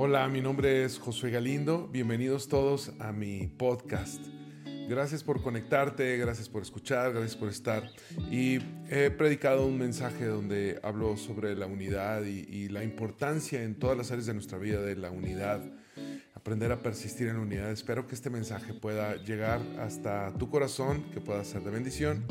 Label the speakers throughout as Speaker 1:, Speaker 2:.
Speaker 1: Hola, mi nombre es Josué Galindo. Bienvenidos todos a mi podcast. Gracias por conectarte, gracias por escuchar, gracias por estar. Y he predicado un mensaje donde hablo sobre la unidad y, la importancia en todas las áreas de nuestra vida de la unidad, aprender a persistir en la unidad. Espero que este mensaje pueda llegar hasta tu corazón, que pueda ser de bendición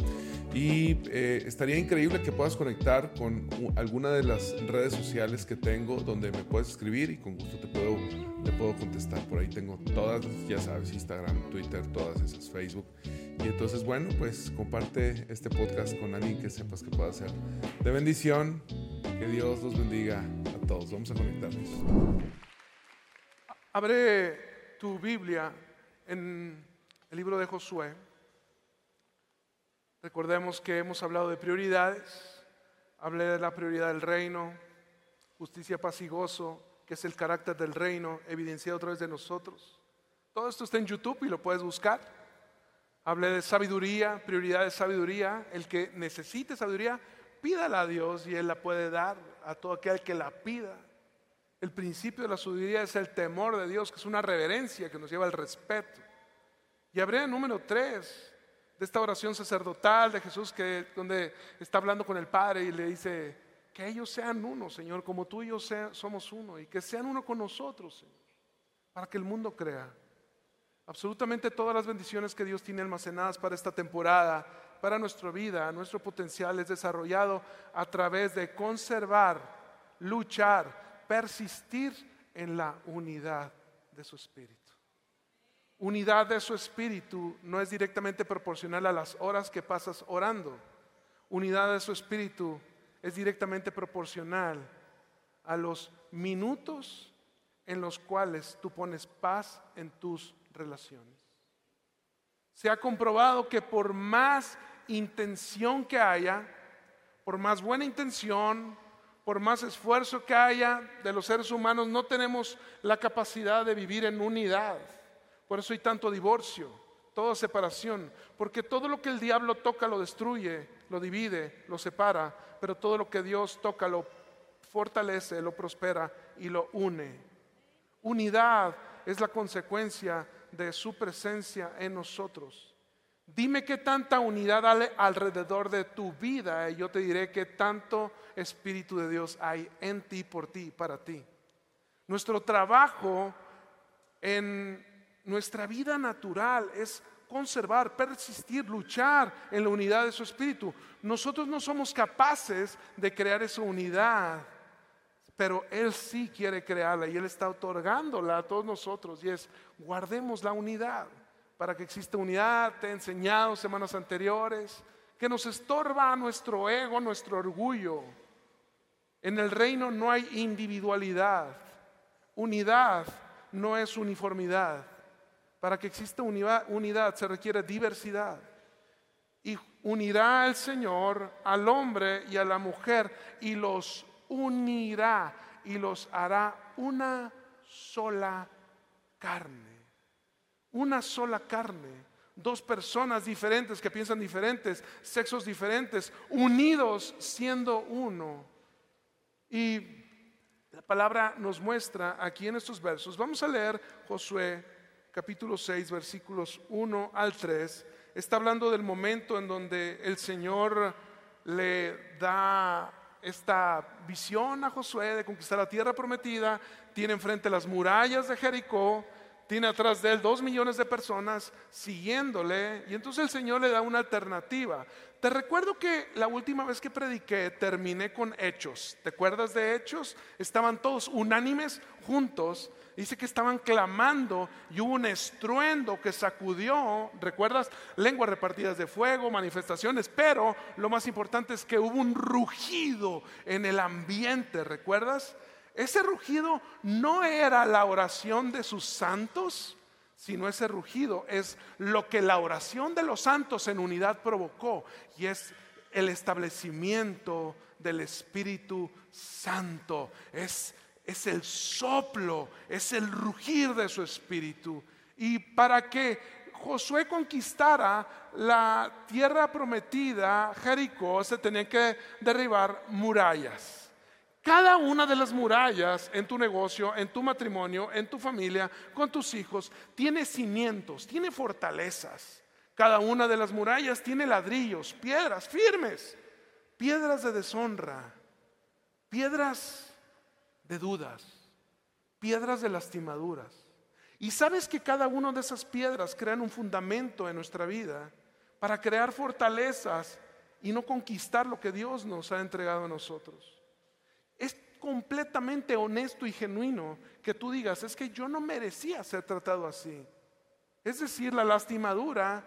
Speaker 1: y eh, estaría increíble que puedas conectar con alguna de las redes sociales que tengo donde me puedes escribir y con gusto te puedo, te puedo contestar. Por ahí tengo todas, ya sabes, Instagram, Twitter, todas esas, Facebook. Y entonces, bueno, pues comparte este podcast con alguien que sepas que pueda ser de bendición. Que Dios los bendiga a todos. Vamos a conectarnos.
Speaker 2: Abre tu Biblia en el libro de Josué. Recordemos que hemos hablado de prioridades. Hablé de la prioridad del reino, justicia, paz y gozo, que es el carácter del reino evidenciado a través de nosotros. Todo esto está en YouTube y lo puedes buscar. Hablé de sabiduría, prioridad de sabiduría. El que necesite sabiduría, pídala a Dios y Él la puede dar a todo aquel que la pida. El principio de la sabiduría es el temor de Dios, que es una reverencia que nos lleva al respeto. Y hablé de número tres, de esta oración sacerdotal de Jesús que donde está hablando con el Padre y le dice que ellos sean uno, Señor, como tú y yo somos uno y que sean uno con nosotros, Señor, para que el mundo crea. Absolutamente todas las bendiciones que Dios tiene almacenadas para esta temporada, para nuestra vida, nuestro potencial es desarrollado a través de conservar, luchar, persistir en la unidad de su espíritu unidad de su espíritu no es directamente proporcional a las horas que pasas orando. Unidad de su espíritu es directamente proporcional a los minutos en los cuales tú pones paz en tus relaciones. Se ha comprobado que por más intención que haya, por más buena intención, por más esfuerzo que haya de los seres humanos, no tenemos la capacidad de vivir en unidad. Por eso hay tanto divorcio, toda separación, porque todo lo que el diablo toca lo destruye, lo divide, lo separa, pero todo lo que Dios toca lo fortalece, lo prospera y lo une. Unidad es la consecuencia de su presencia en nosotros. Dime qué tanta unidad hay alrededor de tu vida y yo te diré qué tanto Espíritu de Dios hay en ti, por ti, para ti. Nuestro trabajo en nuestra vida natural es conservar, persistir, luchar en la unidad de su espíritu. Nosotros no somos capaces de crear esa unidad, pero Él sí quiere crearla y Él está otorgándola a todos nosotros y es guardemos la unidad para que exista unidad. Te he enseñado semanas anteriores que nos estorba nuestro ego, nuestro orgullo. En el reino no hay individualidad, unidad no es uniformidad. Para que exista unidad, se requiere diversidad. Y unirá al Señor al hombre y a la mujer y los unirá y los hará una sola carne. Una sola carne. Dos personas diferentes que piensan diferentes, sexos diferentes, unidos siendo uno. Y la palabra nos muestra aquí en estos versos. Vamos a leer Josué capítulo 6, versículos 1 al 3, está hablando del momento en donde el Señor le da esta visión a Josué de conquistar la tierra prometida, tiene enfrente las murallas de Jericó, tiene atrás de él dos millones de personas siguiéndole y entonces el Señor le da una alternativa. Te recuerdo que la última vez que prediqué terminé con hechos. ¿Te acuerdas de hechos? Estaban todos unánimes juntos dice que estaban clamando y hubo un estruendo que sacudió, ¿recuerdas? Lenguas repartidas de fuego, manifestaciones, pero lo más importante es que hubo un rugido en el ambiente, ¿recuerdas? Ese rugido no era la oración de sus santos, sino ese rugido es lo que la oración de los santos en unidad provocó y es el establecimiento del Espíritu Santo, es es el soplo, es el rugir de su espíritu. Y para que Josué conquistara la tierra prometida, Jericó, se tenían que derribar murallas. Cada una de las murallas en tu negocio, en tu matrimonio, en tu familia, con tus hijos, tiene cimientos, tiene fortalezas. Cada una de las murallas tiene ladrillos, piedras firmes, piedras de deshonra, piedras de dudas, piedras de lastimaduras. Y sabes que cada una de esas piedras crean un fundamento en nuestra vida para crear fortalezas y no conquistar lo que Dios nos ha entregado a nosotros es completamente honesto y genuino que tú digas, es que yo no merecía ser tratado así. Es decir, la lastimadura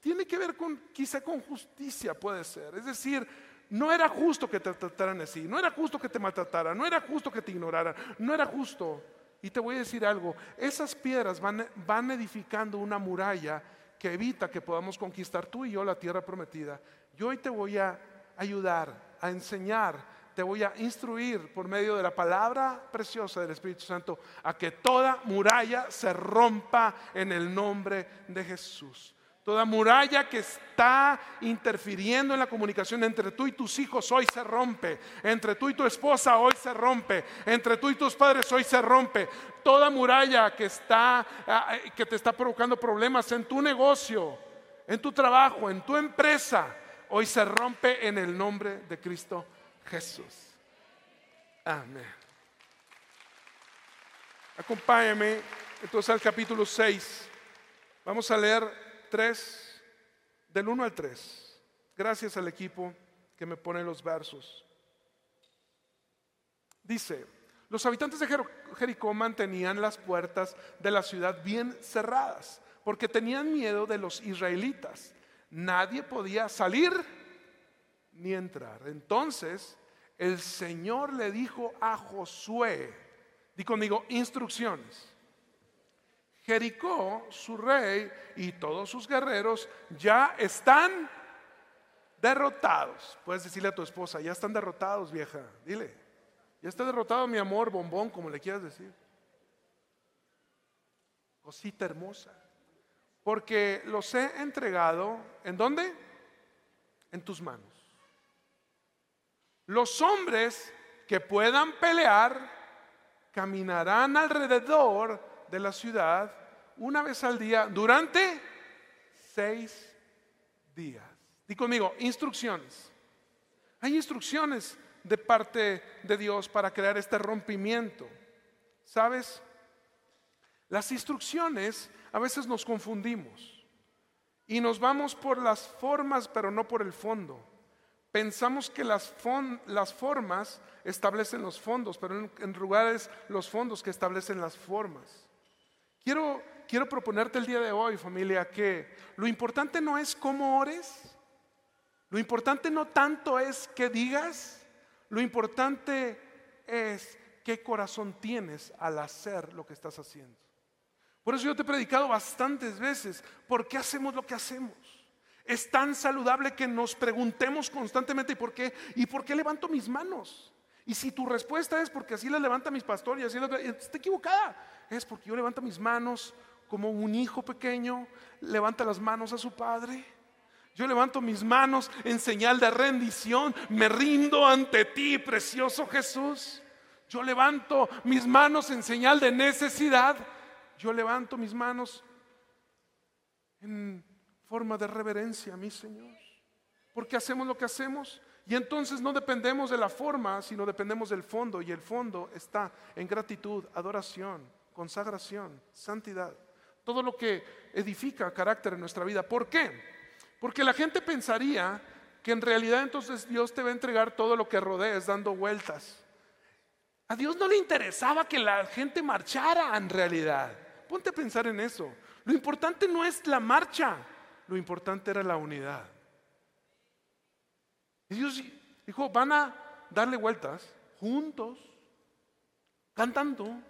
Speaker 2: tiene que ver con, quizá con justicia puede ser. Es decir, no era justo que te trataran así, no era justo que te maltrataran, no era justo que te ignoraran, no era justo. Y te voy a decir algo, esas piedras van, van edificando una muralla que evita que podamos conquistar tú y yo la tierra prometida. Yo hoy te voy a ayudar, a enseñar te voy a instruir por medio de la palabra preciosa del Espíritu Santo a que toda muralla se rompa en el nombre de Jesús. Toda muralla que está interfiriendo en la comunicación entre tú y tus hijos hoy se rompe. Entre tú y tu esposa hoy se rompe. Entre tú y tus padres hoy se rompe. Toda muralla que está ah, eh, que te está provocando problemas en tu negocio, en tu trabajo, en tu empresa, hoy se rompe en el nombre de Cristo Jesús. Amén. Acompáñame entonces al capítulo 6. Vamos a leer 3, del 1 al 3. Gracias al equipo que me pone los versos. Dice, los habitantes de Jericó mantenían las puertas de la ciudad bien cerradas porque tenían miedo de los israelitas. Nadie podía salir ni entrar. Entonces el Señor le dijo a Josué, di conmigo, instrucciones. Jericó, su rey y todos sus guerreros ya están derrotados. Puedes decirle a tu esposa, ya están derrotados, vieja. Dile, ya está derrotado mi amor, bombón, como le quieras decir. Cosita hermosa. Porque los he entregado, ¿en dónde? En tus manos. Los hombres que puedan pelear caminarán alrededor de la ciudad una vez al día durante seis días. Di conmigo, instrucciones. Hay instrucciones de parte de Dios para crear este rompimiento. ¿Sabes? Las instrucciones a veces nos confundimos y nos vamos por las formas pero no por el fondo. Pensamos que las, formas establecen los fondos, pero en, en lugar es los fondos que establecen las formas. Quiero, quiero proponerte el día de hoy, familia, que lo importante no es cómo ores, lo importante no tanto es qué digas, lo importante es qué corazón tienes al hacer lo que estás haciendo. Por eso yo te he predicado bastantes veces, ¿por qué hacemos lo que hacemos? Es tan saludable que nos preguntemos constantemente ¿y por qué? ¿Y por qué levanto mis manos? Y si tu respuesta es porque así las levanta mis pastores, así está equivocada. Es porque yo levanto mis manos como un hijo pequeño levanta las manos a su padre. Yo levanto mis manos en señal de rendición, me rindo ante ti, precioso Jesús. Yo levanto mis manos en señal de necesidad. Yo levanto mis manos en forma de reverencia a mi Señor. Porque hacemos lo que hacemos. Y entonces no dependemos de la forma, sino dependemos del fondo. Y el fondo está en gratitud, adoración, consagración, santidad. Todo lo que edifica carácter en nuestra vida. ¿Por qué? Porque la gente pensaría que en realidad entonces Dios te va a entregar todo lo que rodees dando vueltas. A Dios no le interesaba que la gente marchara en realidad. Ponte a pensar en eso. Lo importante no es la marcha, lo importante era la unidad. Y Dios dijo, van a darle vueltas juntos, cantando,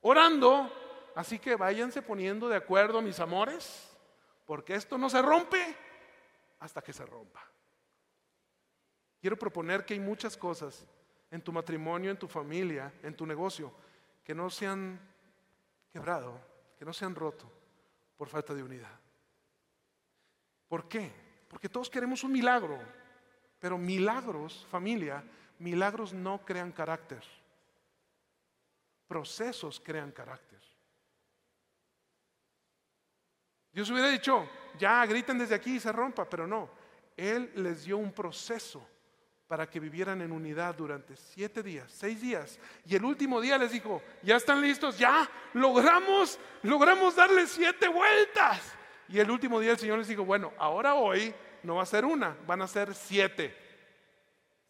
Speaker 2: orando, así que váyanse poniendo de acuerdo, mis amores, porque esto no se rompe hasta que se rompa. Quiero proponer que hay muchas cosas en tu matrimonio, en tu familia, en tu negocio, que no se han quebrado, que no se han roto por falta de unidad. ¿Por qué? Porque todos queremos un milagro, pero milagros, familia, milagros no crean carácter. Procesos crean carácter. Dios hubiera dicho, ya griten desde aquí y se rompa, pero no. Él les dio un proceso para que vivieran en unidad durante siete días, seis días. Y el último día les dijo, ya están listos, ya logramos, logramos darle siete vueltas. Y el último día el Señor les dijo, bueno, ahora hoy no va a ser una, van a ser siete.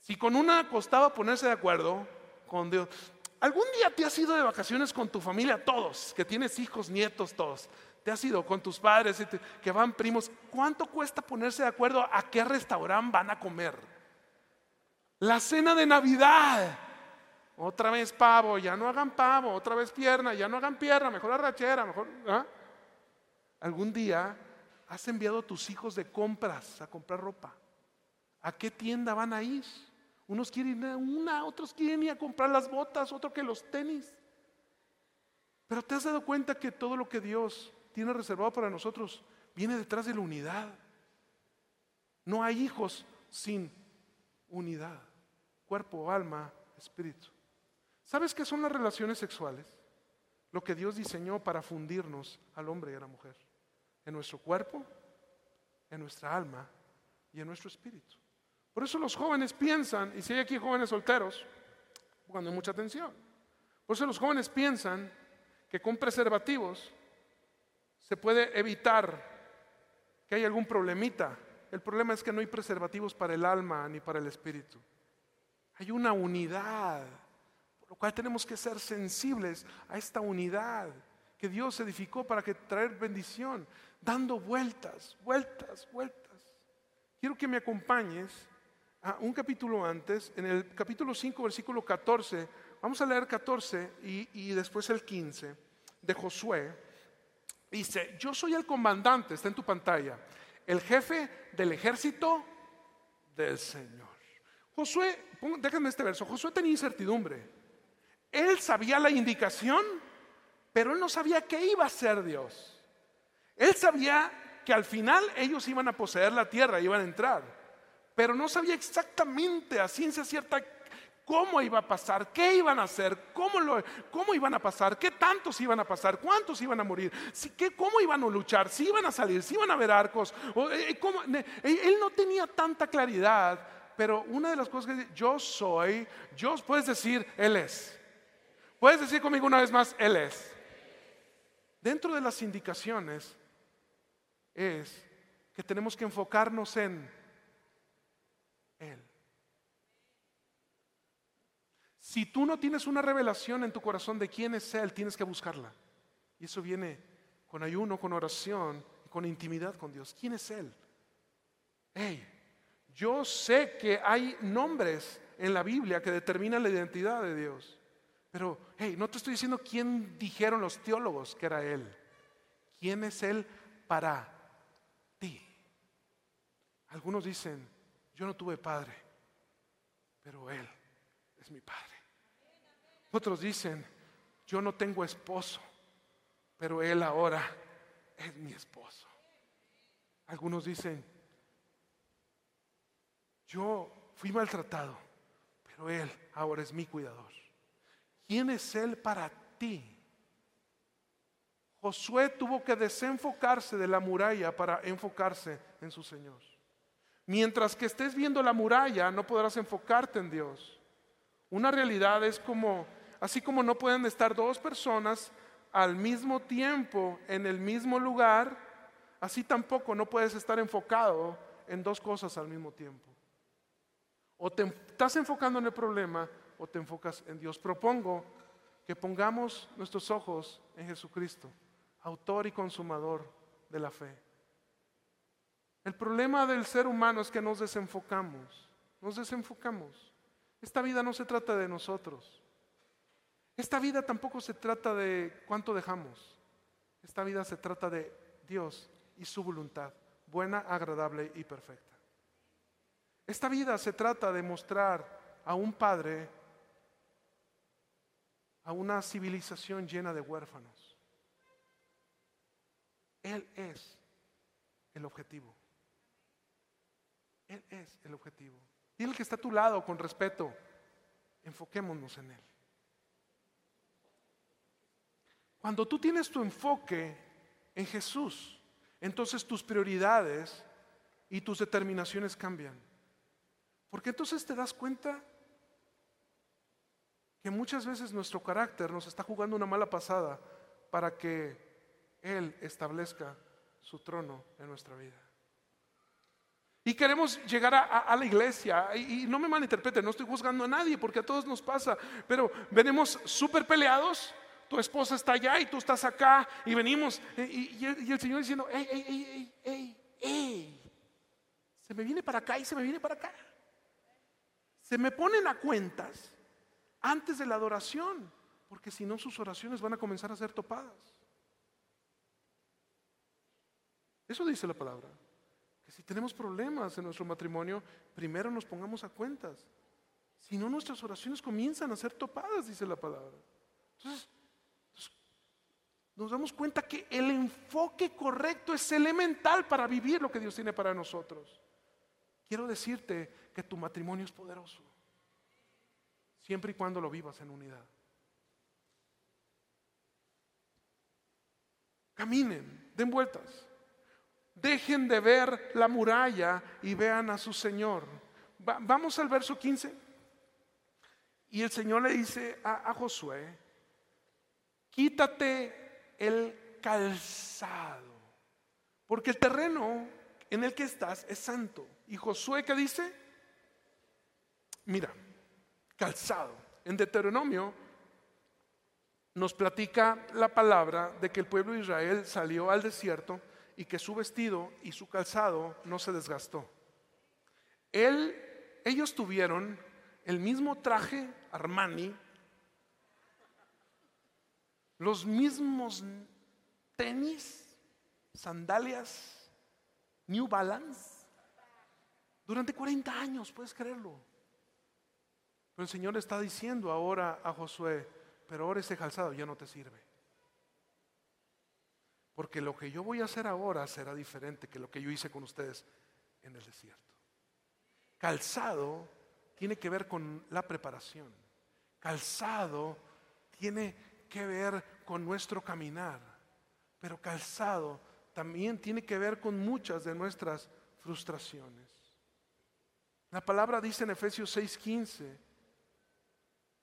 Speaker 2: Si con una costaba ponerse de acuerdo con Dios, ¿algún día te has ido de vacaciones con tu familia, todos, que tienes hijos, nietos, todos? te has ido con tus padres que van primos, ¿cuánto cuesta ponerse de acuerdo a qué restaurante van a comer? La cena de Navidad. Otra vez pavo, ya no hagan pavo, otra vez pierna, ya no hagan pierna, mejor arrachera, mejor. ¿ah? Algún día has enviado a tus hijos de compras a comprar ropa. ¿A qué tienda van a ir? Unos quieren ir a una, otros quieren ir a comprar las botas, otro que los tenis. Pero te has dado cuenta que todo lo que Dios tiene reservado para nosotros viene detrás de la unidad. No hay hijos sin unidad, cuerpo, alma, espíritu. ¿Sabes qué son las relaciones sexuales? Lo que Dios diseñó para fundirnos al hombre y a la mujer, en nuestro cuerpo, en nuestra alma y en nuestro espíritu. Por eso los jóvenes piensan, y si hay aquí jóvenes solteros, cuando hay mucha atención, por eso los jóvenes piensan que con preservativos se puede evitar que haya algún problemita. El problema es que no hay preservativos para el alma ni para el espíritu. Hay una unidad, por lo cual tenemos que ser sensibles a esta unidad que Dios edificó para que traer bendición, dando vueltas, vueltas, vueltas. Quiero que me acompañes a un capítulo antes, en el capítulo 5, versículo 14. Vamos a leer 14 y, después el 15 de Josué. Dice, yo soy el comandante, está en tu pantalla, el jefe del ejército del Señor. Josué, déjenme este verso, Josué tenía incertidumbre. Él sabía la indicación, pero él no sabía qué iba a hacer Dios. Él sabía que al final ellos iban a poseer la tierra, iban a entrar, pero no sabía exactamente a ciencia cierta cómo iba a pasar, qué iban a hacer, cómo, cómo iban a pasar, qué tantos iban a pasar, cuántos iban a morir, si, qué, cómo iban a luchar, si iban a salir, si iban a ver arcos. Eh, eh, eh, él no tenía tanta claridad, pero una de las cosas que yo soy, yo puedes decir, Él es. Puedes decir conmigo una vez más, Él es. Dentro de las indicaciones es que tenemos que enfocarnos en Él. Si tú no tienes una revelación en tu corazón de quién es Él, tienes que buscarla. Y eso viene con ayuno, con oración, con intimidad con Dios. ¿Quién es Él? Hey, yo sé que hay nombres en la Biblia que determinan la identidad de Dios. Pero, hey, no te estoy diciendo quién dijeron los teólogos que era Él. ¿Quién es Él para ti? Algunos dicen, yo no tuve padre, pero Él es mi padre. Otros dicen, yo no tengo esposo, pero él ahora es mi esposo. Algunos dicen, yo fui maltratado, pero él ahora es mi cuidador. ¿Quién es él para ti? Josué tuvo que desenfocarse de la muralla para enfocarse en su Señor. Mientras que estés viendo la muralla, no podrás enfocarte en Dios. Una realidad es como Así como no pueden estar dos personas al mismo tiempo en el mismo lugar, así tampoco no puedes estar enfocado en dos cosas al mismo tiempo. O te estás enfocando en el problema o te enfocas en Dios. Propongo que pongamos nuestros ojos en Jesucristo, autor y consumador de la fe. El problema del ser humano es que nos desenfocamos, nos desenfocamos. Esta vida no se trata de nosotros. Esta vida tampoco se trata de cuánto dejamos. Esta vida se trata de Dios y su voluntad, buena, agradable y perfecta. Esta vida se trata de mostrar a un padre, a una civilización llena de huérfanos. Él es el objetivo. Él es el objetivo. Y el que está a tu lado con respeto, enfoquémonos en Él. Cuando tú tienes tu enfoque en Jesús, entonces tus prioridades y tus determinaciones cambian. Porque entonces te das cuenta que muchas veces nuestro carácter nos está jugando una mala pasada para que Él establezca su trono en nuestra vida. Y queremos llegar a, la iglesia. Y, no me malinterpreten, no estoy juzgando a nadie porque a todos nos pasa. Pero venimos súper peleados. Tu esposa está allá y tú estás acá. Y venimos. Y, y el Señor diciendo: ¡Ey, ey, ey, ey, ey! Se me viene para acá y se me viene para acá. Se me ponen a cuentas antes de la adoración. Porque si no, sus oraciones van a comenzar a ser topadas. Eso dice la palabra. Que si tenemos problemas en nuestro matrimonio, primero nos pongamos a cuentas. Si no, nuestras oraciones comienzan a ser topadas, dice la palabra. Entonces, nos damos cuenta que el enfoque correcto es elemental para vivir lo que Dios tiene para nosotros. Quiero decirte que tu matrimonio es poderoso, siempre y cuando lo vivas en unidad. Caminen, den vueltas. Dejen de ver la muralla y vean a su Señor. vamos al verso 15. Y el Señor le dice a, a Josué, quítate el calzado, porque el terreno en el que estás es santo. Y Josué, ¿qué dice? Mira, calzado. En Deuteronomio nos platica la palabra de que el pueblo de Israel salió al desierto y que su vestido y su calzado no se desgastó. Él, ellos tuvieron el mismo traje Armani, los mismos tenis, sandalias, New Balance, durante 40 años, puedes creerlo. Pero el Señor está diciendo ahora a Josué, pero ahora ese calzado ya no te sirve. Porque lo que yo voy a hacer ahora será diferente que lo que yo hice con ustedes en el desierto. Calzado tiene que ver con la preparación. Calzado tiene que ver con nuestro caminar. Pero calzado también tiene que ver con muchas de nuestras frustraciones. La palabra dice en Efesios 6:15,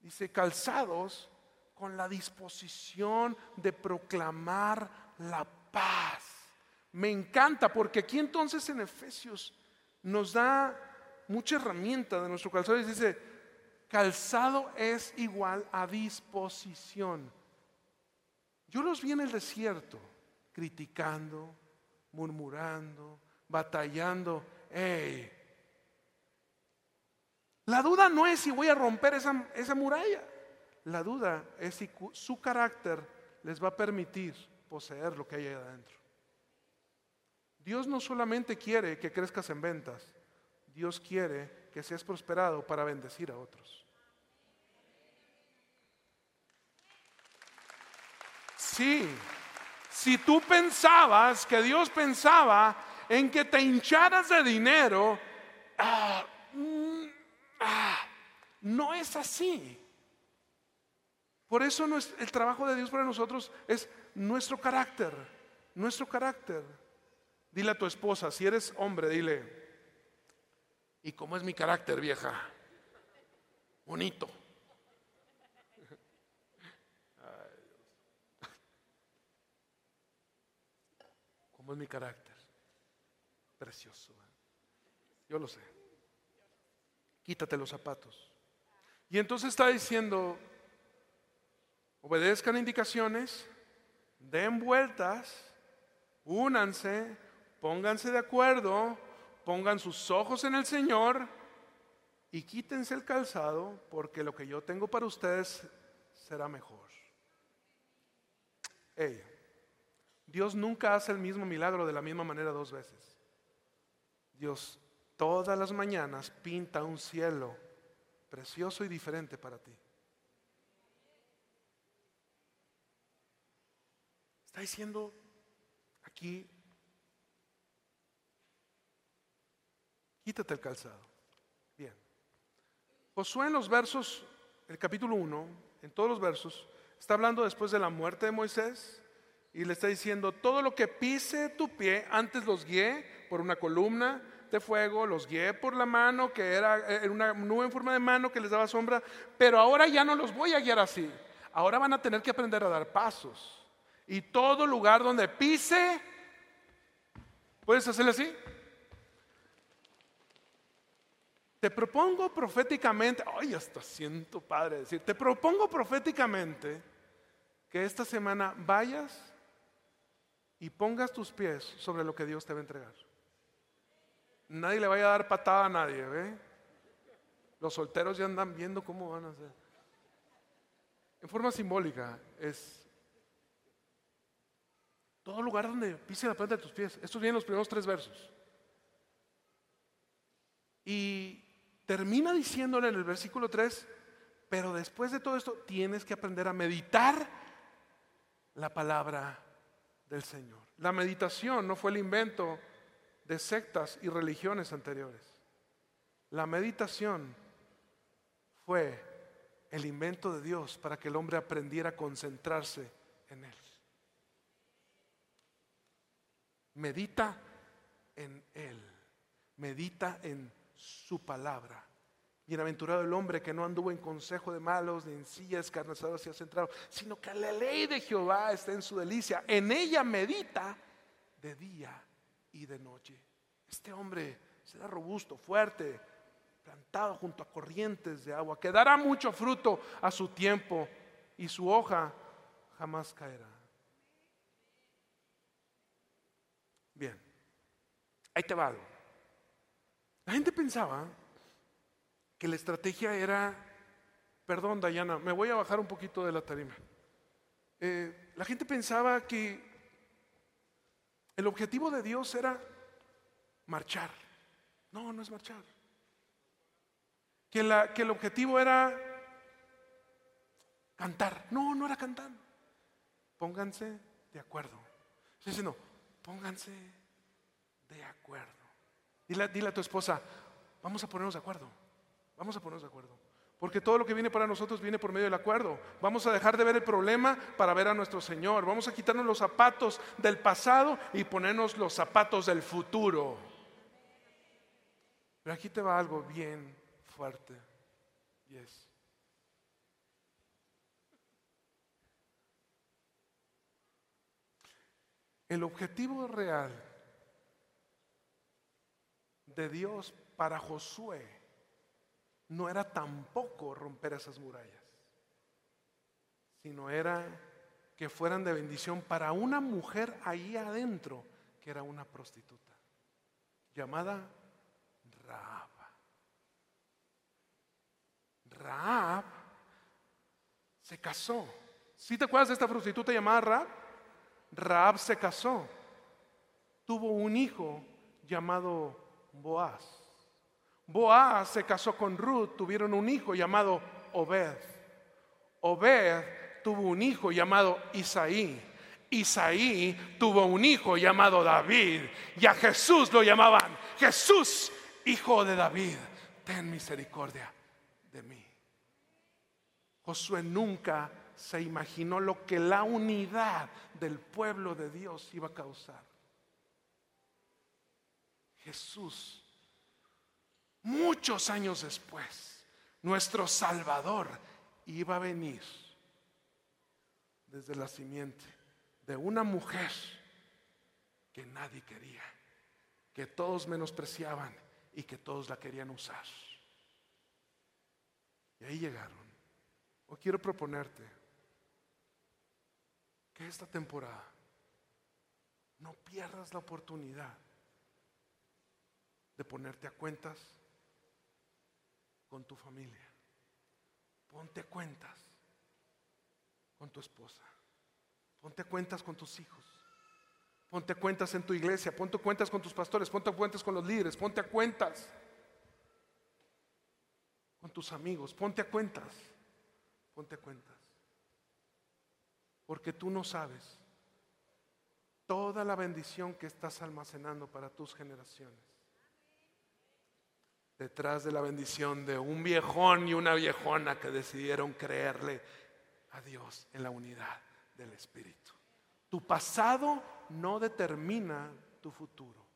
Speaker 2: dice, calzados con la disposición de proclamar la paz. Me encanta porque aquí entonces en Efesios nos da mucha herramienta de nuestro calzado y dice, calzado es igual a disposición. Yo los vi en el desierto criticando, murmurando, batallando. La duda no es si voy a romper esa, esa muralla. La duda es si su carácter les va a permitir poseer lo que hay ahí adentro. Dios no solamente quiere que crezcas en ventas, Dios quiere que seas prosperado para bendecir a otros. Sí, si tú pensabas que Dios pensaba en que te hincharas de dinero, ah, no es así. Por eso el trabajo de Dios para nosotros es nuestro carácter, nuestro carácter. Dile a tu esposa, si eres hombre, dile, ¿y cómo es mi carácter, vieja? Bonito. ¿Cómo es mi carácter? Precioso. Yo lo sé. Quítate los zapatos. Y entonces está diciendo, obedezcan indicaciones, den vueltas, únanse, pónganse de acuerdo, pongan sus ojos en el Señor y quítense el calzado porque lo que yo tengo para ustedes será mejor. Dios nunca hace el mismo milagro de la misma manera dos veces. Dios todas las mañanas pinta un cielo precioso y diferente para ti. Está diciendo aquí, quítate el calzado. Bien. Josué en los versos el capítulo 1, en todos los versos, está hablando después de la muerte de Moisés y le está diciendo, todo lo que pise tu pie, antes los guié por una columna de fuego, los guié por la mano, que era, era una nube en forma de mano que les daba sombra, pero ahora ya no los voy a guiar así. Ahora van a tener que aprender a dar pasos. Y todo lugar donde pise, ¿puedes hacerle así? Te propongo proféticamente, ay, hasta siento padre decir, te propongo proféticamente que esta semana vayas y pongas tus pies sobre lo que Dios te va a entregar. Nadie le vaya a dar patada a nadie, ¿ve? Los solteros ya andan viendo cómo van a hacer. En forma simbólica es todo lugar donde pise la planta de tus pies. Estos vienen los primeros tres versos. Y termina diciéndole en el versículo 3, pero después de todo esto tienes que aprender a meditar la palabra del Señor. La meditación no fue el invento de sectas y religiones anteriores. La meditación fue el invento de Dios para que el hombre aprendiera a concentrarse en Él. Medita en Él. Medita en su palabra. Bienaventurado el hombre que no anduvo en consejo de malos, ni en sillas escarnecedoras y centrado, sino que la ley de Jehová está en su delicia. En ella medita de día y de noche. Este hombre será robusto, fuerte, plantado junto a corrientes de agua, que dará mucho fruto a su tiempo y su hoja jamás caerá. Bien, ahí te va algo. La gente pensaba que la estrategia era, perdón Dayana, me voy a bajar un poquito de la tarima. Eh, la gente pensaba que el objetivo de Dios era marchar. No, no es marchar. Que, la, que el objetivo era cantar. No, no era cantar. Pónganse de acuerdo. Dice, no, pónganse de acuerdo. Dile, a tu esposa, vamos a ponernos de acuerdo. Vamos a ponernos de acuerdo. Porque todo lo que viene para nosotros viene por medio del acuerdo. Vamos a dejar de ver el problema para ver a nuestro Señor. Vamos a quitarnos los zapatos del pasado y ponernos los zapatos del futuro. Pero aquí te va algo bien fuerte. Y es, el objetivo real de Dios para Josué no era tampoco romper esas murallas, sino era que fueran de bendición para una mujer ahí adentro que era una prostituta, llamada Raab. Raab se casó. ¿Sí te acuerdas de esta prostituta llamada Raab? Raab se casó. Tuvo un hijo llamado Boaz. Boaz se casó con Ruth, tuvieron un hijo llamado Obed. Obed tuvo un hijo llamado Isaí. Isaí tuvo un hijo llamado David. Y a Jesús lo llamaban Jesús, hijo de David. Ten misericordia de mí. Josué nunca se imaginó lo que la unidad del pueblo de Dios iba a causar. Jesús, muchos años después, nuestro Salvador iba a venir desde la simiente de una mujer que nadie quería, que todos menospreciaban y que todos la querían usar. Y ahí llegaron. O quiero proponerte que esta temporada no pierdas la oportunidad de ponerte a cuentas con tu familia. Ponte cuentas con tu esposa. Ponte cuentas con tus hijos. Ponte cuentas en tu iglesia. Ponte cuentas con tus pastores. Ponte cuentas con los líderes. Ponte a cuentas con tus amigos. Ponte a cuentas. Ponte a cuentas. Porque tú no sabes toda la bendición que estás almacenando para tus generaciones. Detrás de la bendición de un viejón y una viejona que decidieron creerle a Dios en la unidad del Espíritu. Tu pasado no determina tu futuro.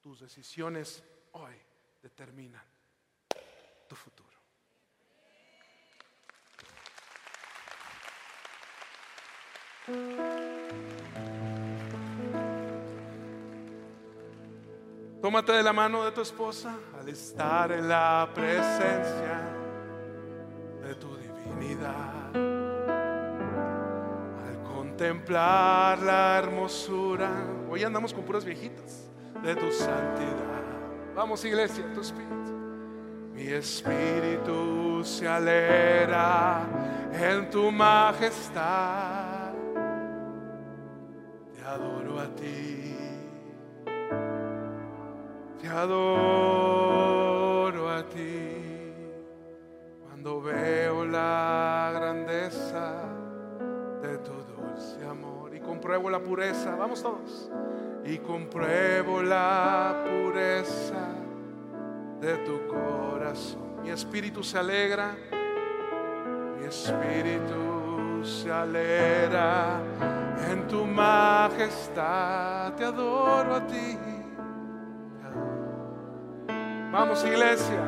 Speaker 2: Tus decisiones hoy determinan tu futuro. Tómate de la mano de tu esposa al estar en la presencia de tu divinidad. Al contemplar la hermosura. Hoy andamos con puras viejitas de tu santidad. Vamos iglesia, tu espíritu. Mi espíritu se alegra en tu majestad. Adoro a ti. Cuando veo la grandeza de tu dulce amor y compruebo la pureza, vamos todos. Y compruebo la pureza de tu corazón. Mi espíritu se alegra, mi espíritu se alegra en tu majestad. Te adoro a ti. Vamos iglesia.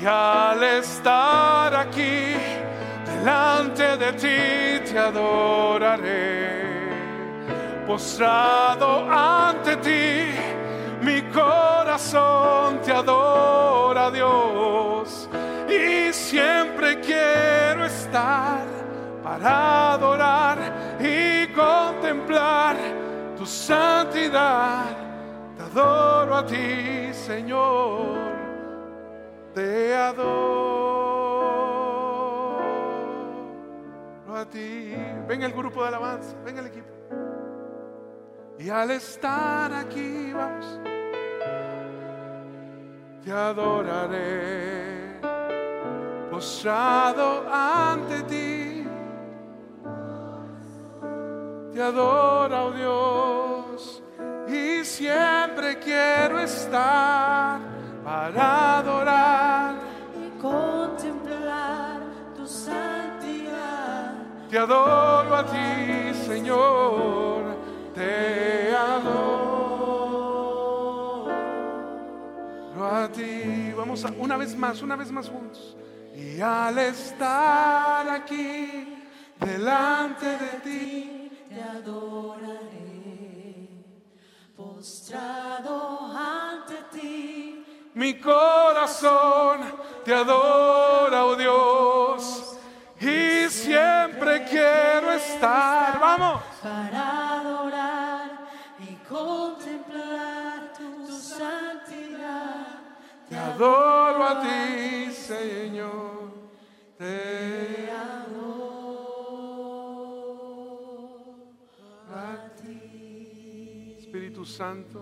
Speaker 2: Y al estar aquí delante de ti te adoraré postrado ante ti, mi corazón te adora, Dios. Y siempre quiero estar para adorar y contemplar tu santidad. Te adoro a ti, Señor. Te adoro a ti. Ven el grupo de alabanza, ven el equipo. Y al estar aquí, vamos, te adoraré, postrado ante ti. Te adoro, oh Dios, y siempre quiero estar para adorar
Speaker 3: y contemplar tu santidad.
Speaker 2: Te adoro a ti, Señor, te adoro a ti. Vamos a, una vez más, una vez más juntos. Y al estar aquí delante de ti,
Speaker 3: Te adoraré, postrado ante ti.
Speaker 2: mi corazón te adora, oh Dios. Y siempre quiero estar, vamos.
Speaker 3: para adorar y contemplar tu santidad.
Speaker 2: Te adoro a ti, Señor. Te Santo,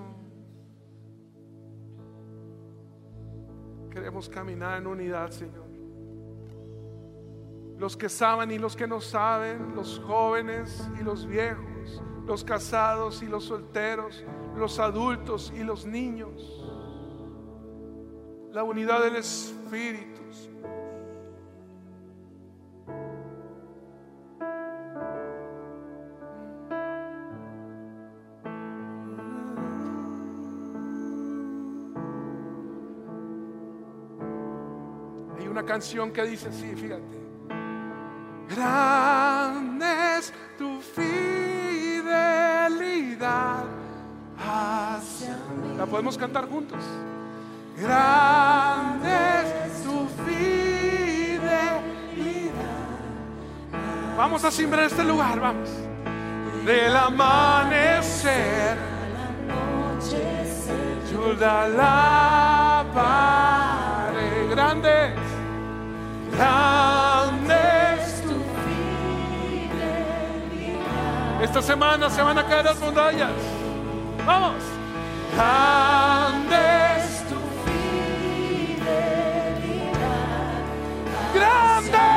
Speaker 2: queremos caminar en unidad, Señor. Los que saben y los que no saben, los jóvenes y los viejos, los casados y los solteros, los adultos y los niños. La unidad del Espíritu. Hay canción que dice así, fíjate. Grande es tu fidelidad hacia mí. La podemos cantar juntos. Grande es tu fidelidad. Vamos a simbrar este lugar, vamos. Del amanecer, yo la alabaré. Grande, grande es tu Esta semana se van a caer las montañas. Vamos. Grande es tu grande.